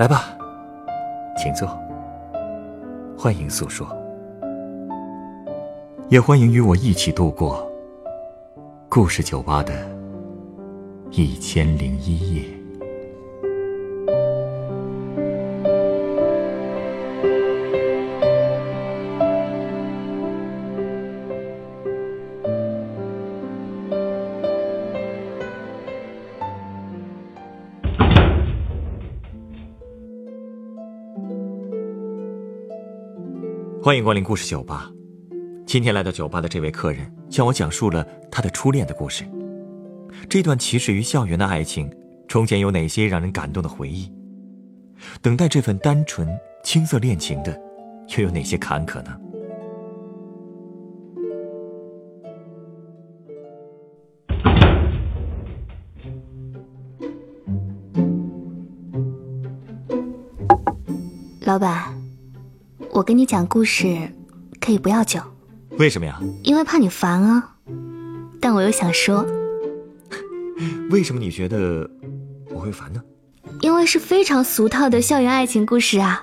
来吧，请坐。欢迎诉说，也欢迎与我一起度过故事酒吧的一千零一夜。欢迎光临故事酒吧。今天来到酒吧的这位客人向我讲述了他的初恋的故事。这段起始于校园的爱情，从前有哪些让人感动的回忆？等待这份单纯青涩恋情的，又有哪些坎坷呢？老板。我跟你讲故事，可以不要酒。为什么呀？因为怕你烦啊。但我又想说，为什么你觉得我会烦呢？因为是非常俗套的校园爱情故事啊。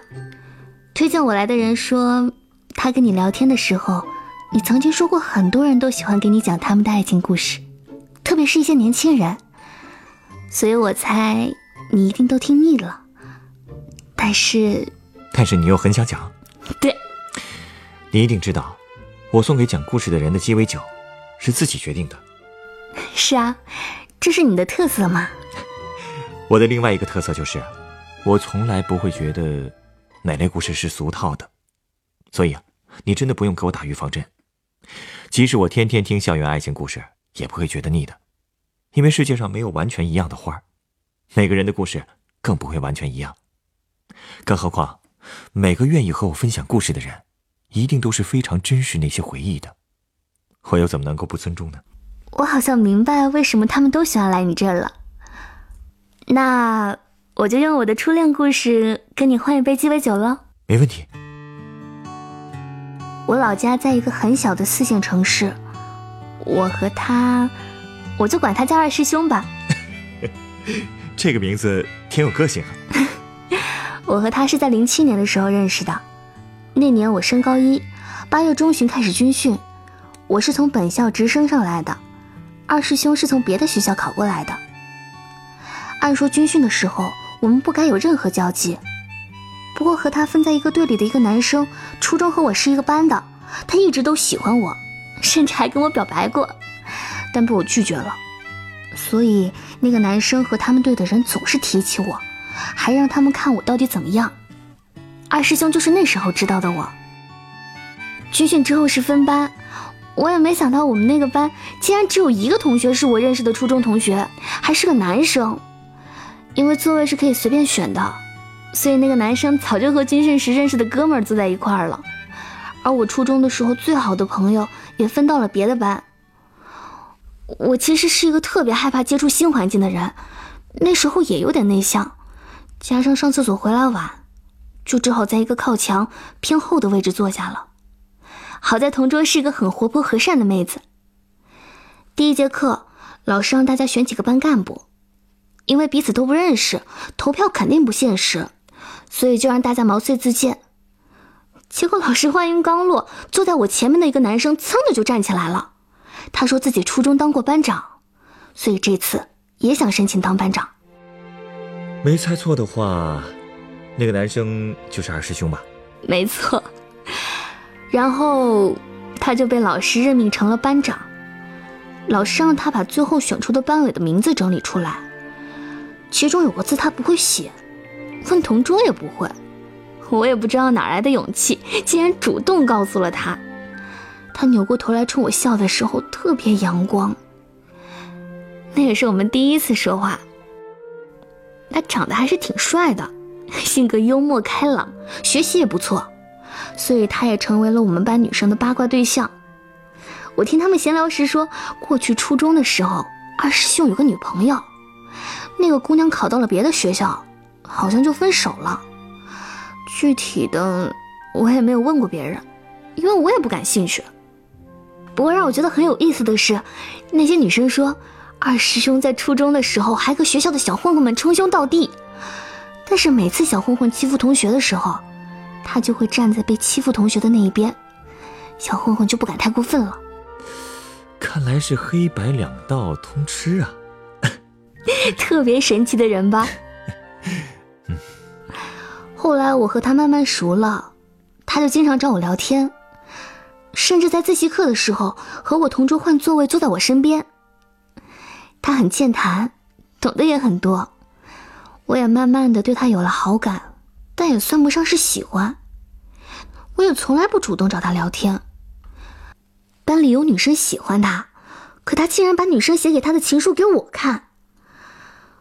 推荐我来的人说，他跟你聊天的时候，你曾经说过很多人都喜欢给你讲他们的爱情故事，特别是一些年轻人。所以我猜你一定都听腻了。但是，但是你又很想讲。对，你一定知道，我送给讲故事的人的鸡尾酒，是自己决定的。是啊，这是你的特色吗。我的另外一个特色就是，我从来不会觉得哪类故事是俗套的，所以啊，你真的不用给我打预防针。即使我天天听校园爱情故事，也不会觉得腻的，因为世界上没有完全一样的花每个人的故事更不会完全一样，更何况。每个愿意和我分享故事的人，一定都是非常珍视那些回忆的，我又怎么能够不尊重呢？我好像明白为什么他们都喜欢来你这儿了。那我就用我的初恋故事跟你换一杯鸡尾酒喽。没问题。我老家在一个很小的四线城市，我和他，我就管他叫二师兄吧。这个名字挺有个性啊。我和他是在零七年的时候认识的，那年我升高一，八月中旬开始军训，我是从本校直升上来的，二师兄是从别的学校考过来的。按说军训的时候我们不该有任何交集，不过和他分在一个队里的一个男生，初中和我是一个班的，他一直都喜欢我，甚至还跟我表白过，但被我拒绝了，所以那个男生和他们队的人总是提起我。还让他们看我到底怎么样。二师兄就是那时候知道的我。军训之后是分班，我也没想到我们那个班竟然只有一个同学是我认识的初中同学，还是个男生。因为座位是可以随便选的，所以那个男生早就和军训时认识的哥们儿坐在一块儿了。而我初中的时候最好的朋友也分到了别的班。我其实是一个特别害怕接触新环境的人，那时候也有点内向。加上上厕所回来晚，就只好在一个靠墙偏后的位置坐下了。好在同桌是一个很活泼和善的妹子。第一节课，老师让大家选几个班干部，因为彼此都不认识，投票肯定不现实，所以就让大家毛遂自荐。结果老师话音刚落，坐在我前面的一个男生噌的就站起来了，他说自己初中当过班长，所以这次也想申请当班长。没猜错的话，那个男生就是二师兄吧？没错。然后他就被老师任命成了班长。老师让他把最后选出的班委的名字整理出来，其中有个字他不会写，问同桌也不会。我也不知道哪来的勇气，竟然主动告诉了他。他扭过头来冲我笑的时候特别阳光。那也是我们第一次说话。他长得还是挺帅的，性格幽默开朗，学习也不错，所以他也成为了我们班女生的八卦对象。我听他们闲聊时说，过去初中的时候，二师兄有个女朋友，那个姑娘考到了别的学校，好像就分手了。具体的我也没有问过别人，因为我也不感兴趣。不过让我觉得很有意思的是，那些女生说。二师兄在初中的时候还和学校的小混混们称兄道弟，但是每次小混混欺负同学的时候，他就会站在被欺负同学的那一边，小混混就不敢太过分了。看来是黑白两道通吃啊，特别神奇的人吧？后来我和他慢慢熟了，他就经常找我聊天，甚至在自习课的时候和我同桌换座位，坐在我身边。他很健谈，懂得也很多，我也慢慢的对他有了好感，但也算不上是喜欢。我也从来不主动找他聊天。班里有女生喜欢他，可他竟然把女生写给他的情书给我看，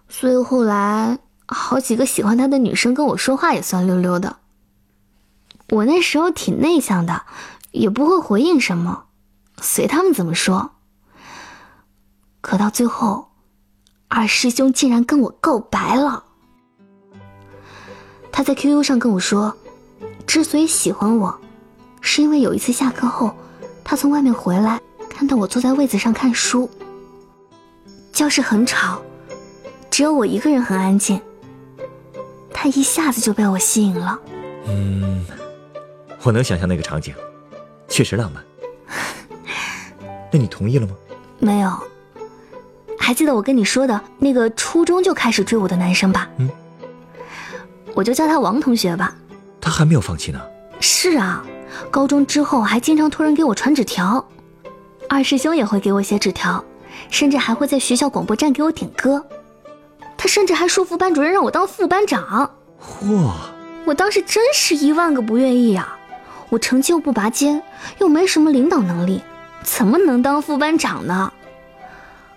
所以后来。好几个喜欢他的女生跟我说话也酸溜溜的。我那时候挺内向的，也不会回应什么，随他们怎么说。可到最后，二师兄竟然跟我告白了。他在 QQ 上跟我说，之所以喜欢我，是因为有一次下课后，他从外面回来，看到我坐在位子上看书。教室很吵，只有我一个人很安静。他一下子就被我吸引了。嗯，我能想象那个场景，确实浪漫。那你同意了吗？没有。还记得我跟你说的那个初中就开始追我的男生吧？嗯。我就叫他王同学吧。他还没有放弃呢。是啊，高中之后还经常托人给我传纸条，二师兄也会给我写纸条，甚至还会在学校广播站给我点歌。他甚至还说服班主任让我当副班长。嚯！我当时真是一万个不愿意啊！我成绩又不拔尖，又没什么领导能力，怎么能当副班长呢？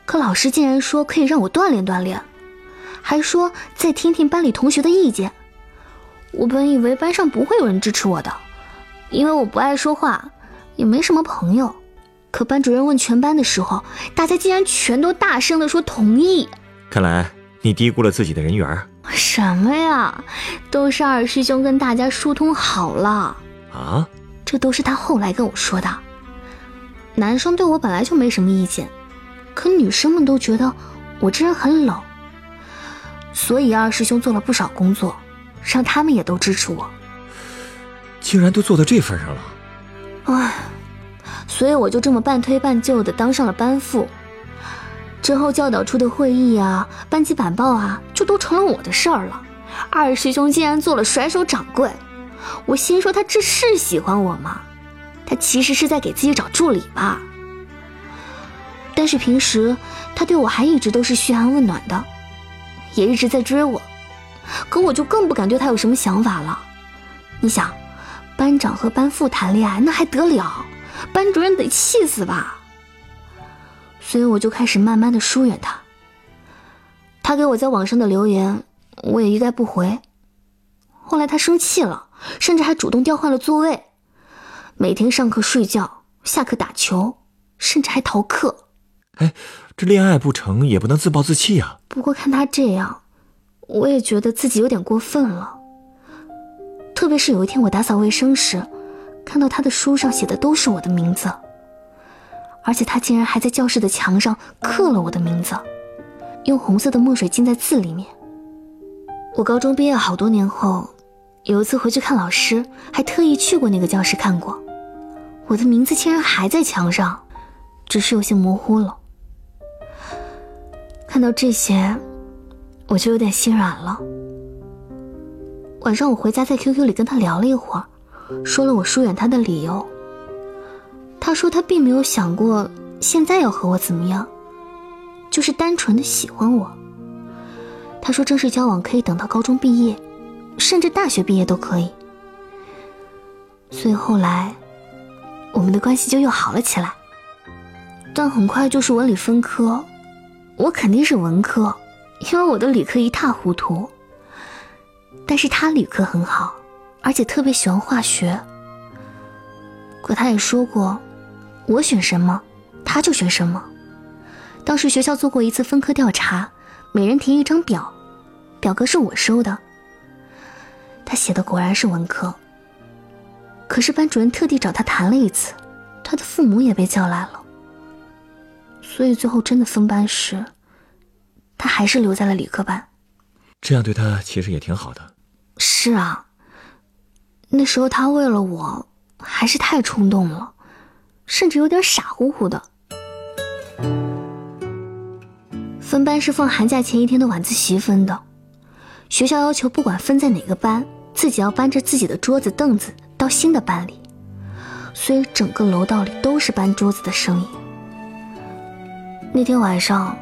可老师竟然说可以让我锻炼锻炼，还说再听听班里同学的意见。我本以为班上不会有人支持我的，因为我不爱说话，也没什么朋友。可班主任问全班的时候，大家竟然全都大声的说同意。看来。你低估了自己的人缘什么呀？都是二师兄跟大家疏通好了啊！这都是他后来跟我说的。男生对我本来就没什么意见，可女生们都觉得我这人很冷，所以二师兄做了不少工作，让他们也都支持我。竟然都做到这份上了！唉，所以我就这么半推半就的当上了班副。之后教导处的会议啊，班级板报啊，就都成了我的事儿了。二师兄竟然做了甩手掌柜，我心说他这是喜欢我吗？他其实是在给自己找助理吧。但是平时他对我还一直都是嘘寒问暖的，也一直在追我，可我就更不敢对他有什么想法了。你想，班长和班副谈恋爱那还得了？班主任得气死吧？所以我就开始慢慢的疏远他。他给我在网上的留言，我也一概不回。后来他生气了，甚至还主动调换了座位，每天上课睡觉，下课打球，甚至还逃课。哎，这恋爱不成也不能自暴自弃呀。不过看他这样，我也觉得自己有点过分了。特别是有一天我打扫卫生时，看到他的书上写的都是我的名字。而且他竟然还在教室的墙上刻了我的名字，用红色的墨水浸在字里面。我高中毕业好多年后，有一次回去看老师，还特意去过那个教室看过，我的名字竟然还在墙上，只是有些模糊了。看到这些，我就有点心软了。晚上我回家在 QQ 里跟他聊了一会儿，说了我疏远他的理由。他说他并没有想过现在要和我怎么样，就是单纯的喜欢我。他说正式交往可以等到高中毕业，甚至大学毕业都可以。所以后来，我们的关系就又好了起来。但很快就是文理分科，我肯定是文科，因为我的理科一塌糊涂。但是他理科很好，而且特别喜欢化学。可他也说过。我选什么，他就选什么。当时学校做过一次分科调查，每人填一张表，表格是我收的。他写的果然是文科。可是班主任特地找他谈了一次，他的父母也被叫来了。所以最后真的分班时，他还是留在了理科班。这样对他其实也挺好的。是啊，那时候他为了我还是太冲动了，甚至有点傻乎乎的。分班是放寒假前一天的晚自习分的，学校要求不管分在哪个班，自己要搬着自己的桌子凳子到新的班里，所以整个楼道里都是搬桌子的声音。那天晚上，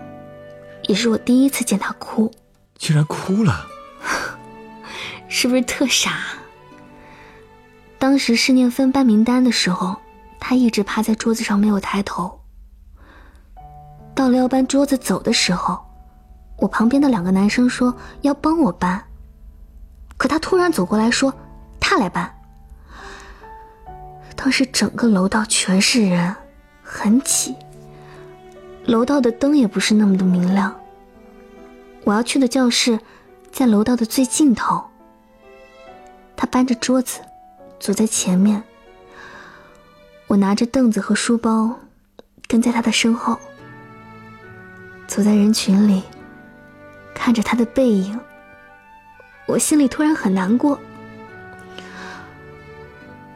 也是我第一次见他哭，竟然哭了，是不是特傻？当时是念分班名单的时候，他一直趴在桌子上没有抬头。到了要搬桌子走的时候，我旁边的两个男生说要帮我搬，可他突然走过来说他来搬。当时整个楼道全是人，很挤，楼道的灯也不是那么的明亮。我要去的教室在楼道的最尽头，他搬着桌子走在前面，我拿着凳子和书包跟在他的身后。走在人群里，看着他的背影，我心里突然很难过。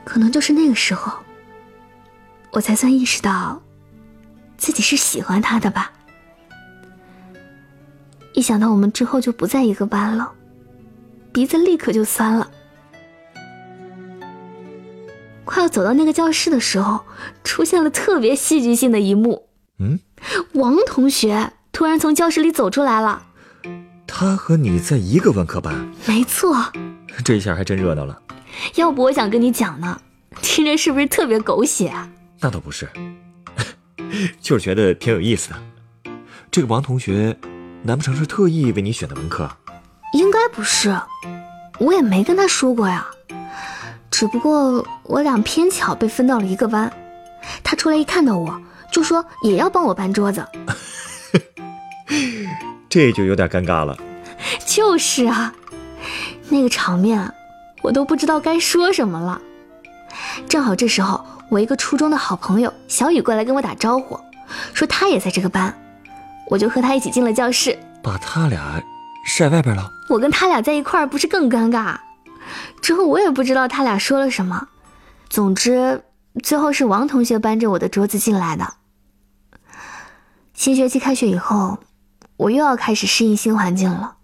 可能就是那个时候，我才算意识到自己是喜欢他的吧。一想到我们之后就不在一个班了，鼻子立刻就酸了。快要走到那个教室的时候，出现了特别戏剧性的一幕。嗯，王同学。突然从教室里走出来了，他和你在一个文科班，没错，这一下还真热闹了。要不我想跟你讲呢，听着是不是特别狗血？那倒不是，就是觉得挺有意思的。这个王同学，难不成是特意为你选的文科？应该不是，我也没跟他说过呀。只不过我俩偏巧被分到了一个班，他出来一看到我就说也要帮我搬桌子。这就有点尴尬了，就是啊，那个场面，我都不知道该说什么了。正好这时候，我一个初中的好朋友小雨过来跟我打招呼，说他也在这个班，我就和他一起进了教室，把他俩晒外边了。我跟他俩在一块儿不是更尴尬？之后我也不知道他俩说了什么，总之最后是王同学搬着我的桌子进来的。新学期开学以后。我又要开始适应新环境了，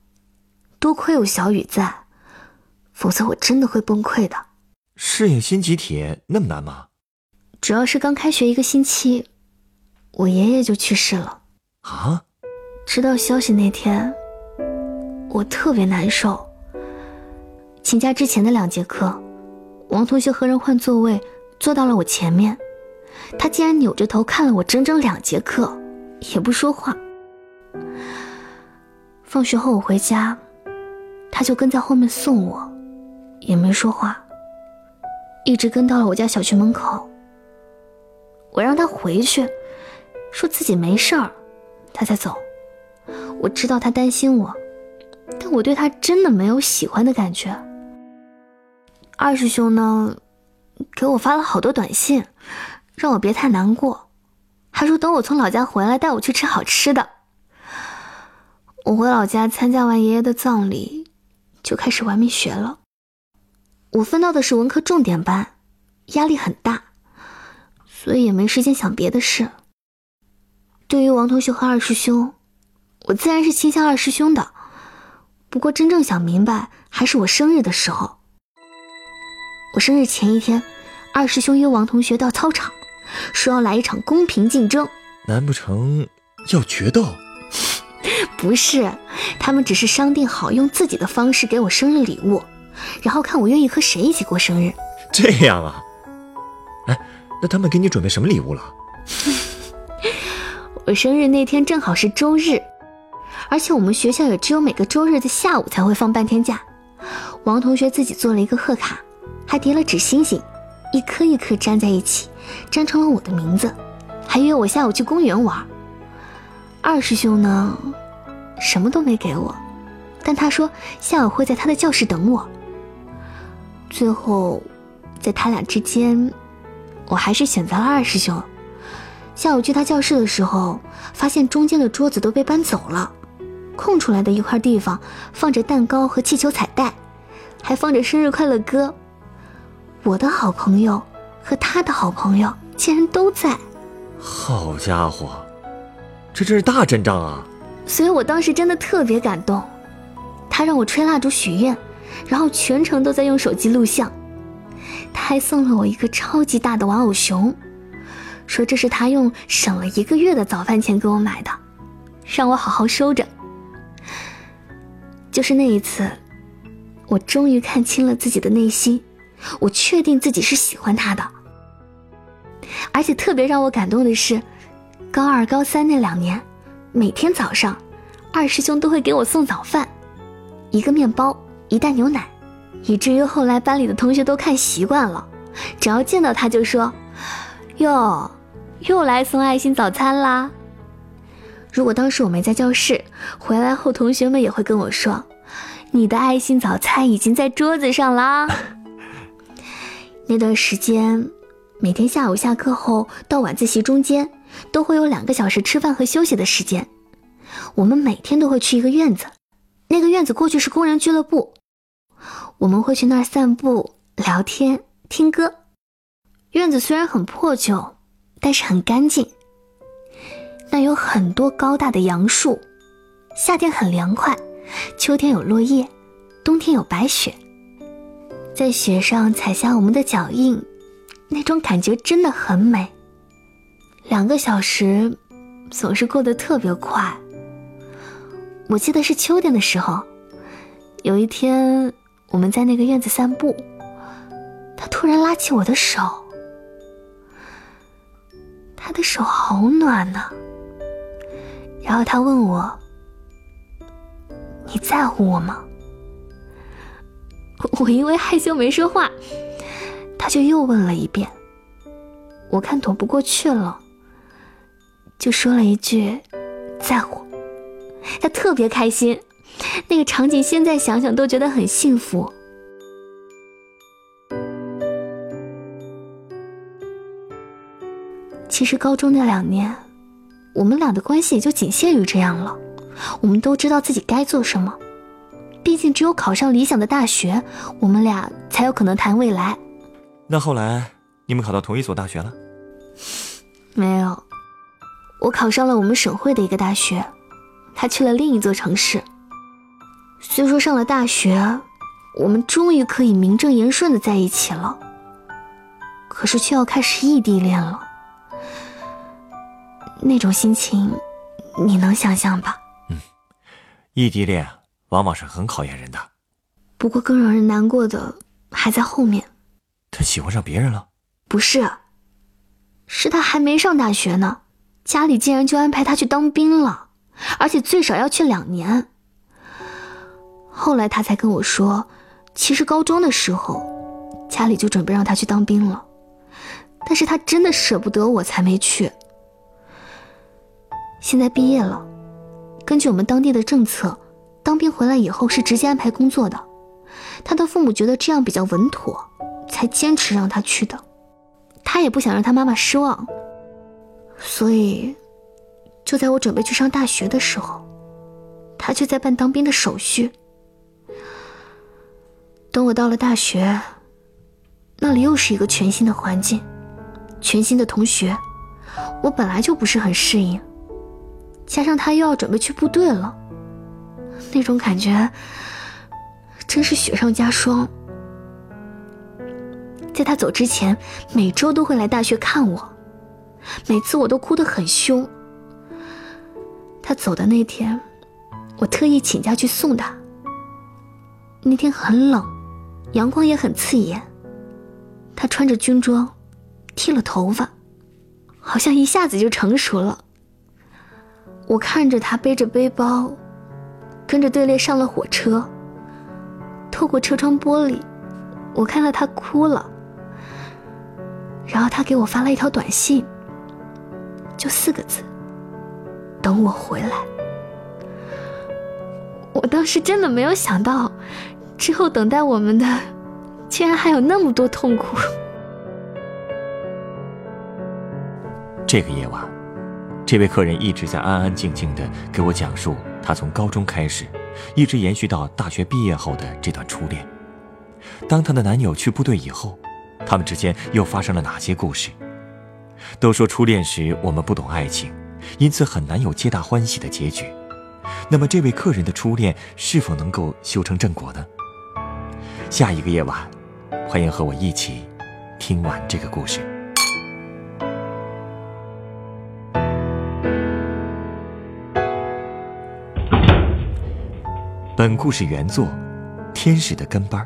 多亏有小雨在，否则我真的会崩溃的。适应新集体那么难吗？主要是刚开学一个星期，我爷爷就去世了。啊！知道消息那天，我特别难受。请假之前的两节课，王同学和人换座位，坐到了我前面。他竟然扭着头看了我整整两节课，也不说话。放学后我回家，他就跟在后面送我，也没说话，一直跟到了我家小区门口。我让他回去，说自己没事儿，他才走。我知道他担心我，但我对他真的没有喜欢的感觉。二师兄呢，给我发了好多短信，让我别太难过，还说等我从老家回来带我去吃好吃的。我回老家参加完爷爷的葬礼，就开始玩命学了。我分到的是文科重点班，压力很大，所以也没时间想别的事。对于王同学和二师兄，我自然是倾向二师兄的。不过真正想明白，还是我生日的时候。我生日前一天，二师兄约王同学到操场，说要来一场公平竞争。难不成要决斗？不是，他们只是商定好用自己的方式给我生日礼物，然后看我愿意和谁一起过生日。这样啊？哎，那他们给你准备什么礼物了？我生日那天正好是周日，而且我们学校也只有每个周日的下午才会放半天假。王同学自己做了一个贺卡，还叠了纸星星，一颗一颗粘在一起，粘成了我的名字，还约我下午去公园玩。二师兄呢？什么都没给我，但他说下午会在他的教室等我。最后，在他俩之间，我还是选择了二师兄。下午去他教室的时候，发现中间的桌子都被搬走了，空出来的一块地方放着蛋糕和气球彩带，还放着生日快乐歌。我的好朋友和他的好朋友竟然都在。好家伙，这真是大阵仗啊！所以我当时真的特别感动。他让我吹蜡烛许愿，然后全程都在用手机录像。他还送了我一个超级大的玩偶熊，说这是他用省了一个月的早饭钱给我买的，让我好好收着。就是那一次，我终于看清了自己的内心，我确定自己是喜欢他的。而且特别让我感动的是，高二、高三那两年，每天早上，二师兄都会给我送早饭，一个面包，一袋牛奶，以至于后来班里的同学都看习惯了，只要见到他就说：“哟，又来送爱心早餐啦。”如果当时我没在教室，回来后同学们也会跟我说：“你的爱心早餐已经在桌子上啦。”那段时间。每天下午下课后到晚自习中间，都会有两个小时吃饭和休息的时间。我们每天都会去一个院子，那个院子过去是工人俱乐部，我们会去那儿散步、聊天、听歌。院子虽然很破旧，但是很干净。那有很多高大的杨树，夏天很凉快，秋天有落叶，冬天有白雪，在雪上踩下我们的脚印。那种感觉真的很美。两个小时总是过得特别快。我记得是秋天的时候，有一天我们在那个院子散步，他突然拉起我的手，他的手好暖呢。然后他问我：“你在乎我吗？”我因为害羞没说话。他就又问了一遍，我看躲不过去了，就说了一句“在乎”，他特别开心，那个场景现在想想都觉得很幸福。其实高中那两年，我们俩的关系也就仅限于这样了，我们都知道自己该做什么，毕竟只有考上理想的大学，我们俩才有可能谈未来。那后来你们考到同一所大学了？没有，我考上了我们省会的一个大学，他去了另一座城市。虽说上了大学，我们终于可以名正言顺的在一起了，可是却要开始异地恋了。那种心情，你能想象吧？嗯，异地恋往往是很考验人的。不过更让人难过的还在后面。他喜欢上别人了？不是，是他还没上大学呢，家里竟然就安排他去当兵了，而且最少要去两年。后来他才跟我说，其实高中的时候，家里就准备让他去当兵了，但是他真的舍不得我才没去。现在毕业了，根据我们当地的政策，当兵回来以后是直接安排工作的，他的父母觉得这样比较稳妥。才坚持让他去的，他也不想让他妈妈失望，所以，就在我准备去上大学的时候，他却在办当兵的手续。等我到了大学，那里又是一个全新的环境，全新的同学，我本来就不是很适应，加上他又要准备去部队了，那种感觉真是雪上加霜。在他走之前，每周都会来大学看我，每次我都哭得很凶。他走的那天，我特意请假去送他。那天很冷，阳光也很刺眼。他穿着军装，剃了头发，好像一下子就成熟了。我看着他背着背包，跟着队列上了火车。透过车窗玻璃，我看到他哭了。然后他给我发了一条短信，就四个字：“等我回来。”我当时真的没有想到，之后等待我们的，竟然还有那么多痛苦。这个夜晚，这位客人一直在安安静静的给我讲述他从高中开始，一直延续到大学毕业后的这段初恋。当她的男友去部队以后，他们之间又发生了哪些故事？都说初恋时我们不懂爱情，因此很难有皆大欢喜的结局。那么，这位客人的初恋是否能够修成正果呢？下一个夜晚，欢迎和我一起听完这个故事。本故事原作《天使的跟班》，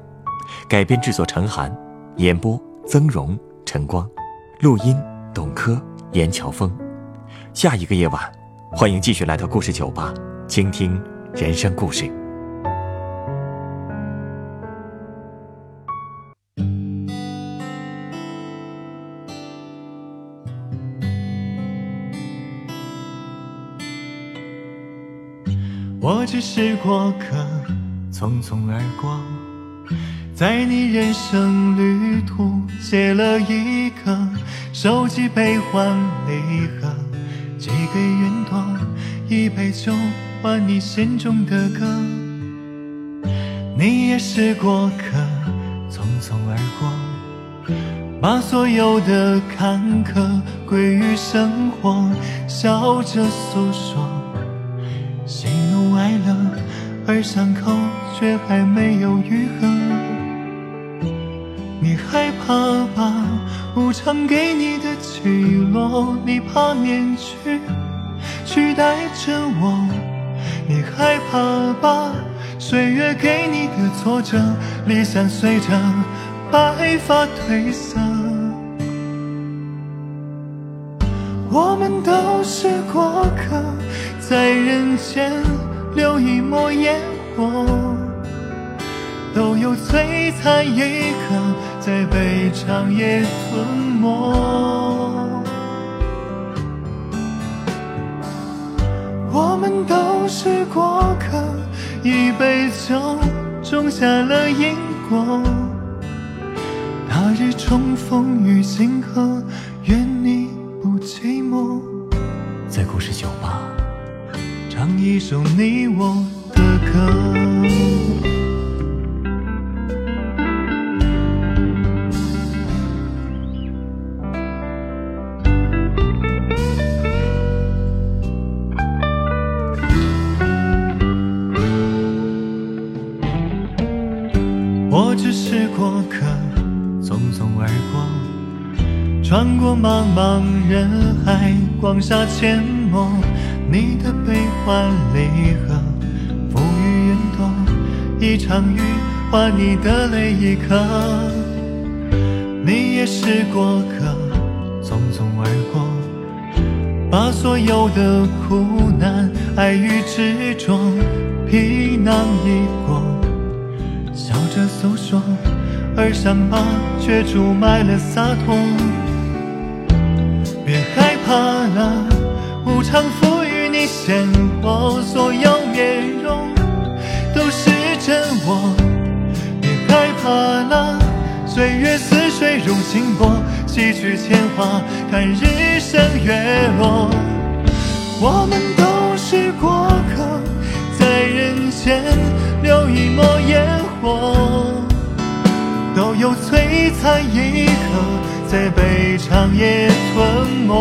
改编制作陈寒，演播曾荣、陈光，录音董珂、严乔峰。下一个夜晚，欢迎继续来到故事酒吧，倾听人生故事。我只是过客，匆匆而过，在你人生旅途写了一个手机悲欢离合，寄给云朵一杯酒，换你心中的歌。你也是过客，匆匆而过，把所有的坎坷归于生活，笑着诉说。而伤口却还没有愈合。你害怕吧，无常给你的起落，你怕面具取代着我。你害怕吧，岁月给你的挫折，理想随着白发褪色。我们都是过客。在人间留一抹烟火，都有璀璨一刻在被长夜吞没。我们都是过客，一杯酒种下了因果。那日重逢于星河，愿你不寂寞。在故事酒吧。唱一首你我的歌。我只是过客，匆匆而过，穿过茫茫人海，广厦阡陌。你的悲欢离合，浮于云朵，一场雨换你的泪一颗。你也是过客，匆匆而过，把所有的苦难、爱与执着皮囊一过，笑着诉说，而伤疤却注满了洒脱。别害怕了，无常赋予。你鲜活，所有面容都是真我。别害怕了，岁月似水如清波，洗去铅华，看日升月落。我们都是过客，在人间留一抹烟火，都有璀璨一刻，在被长夜吞没。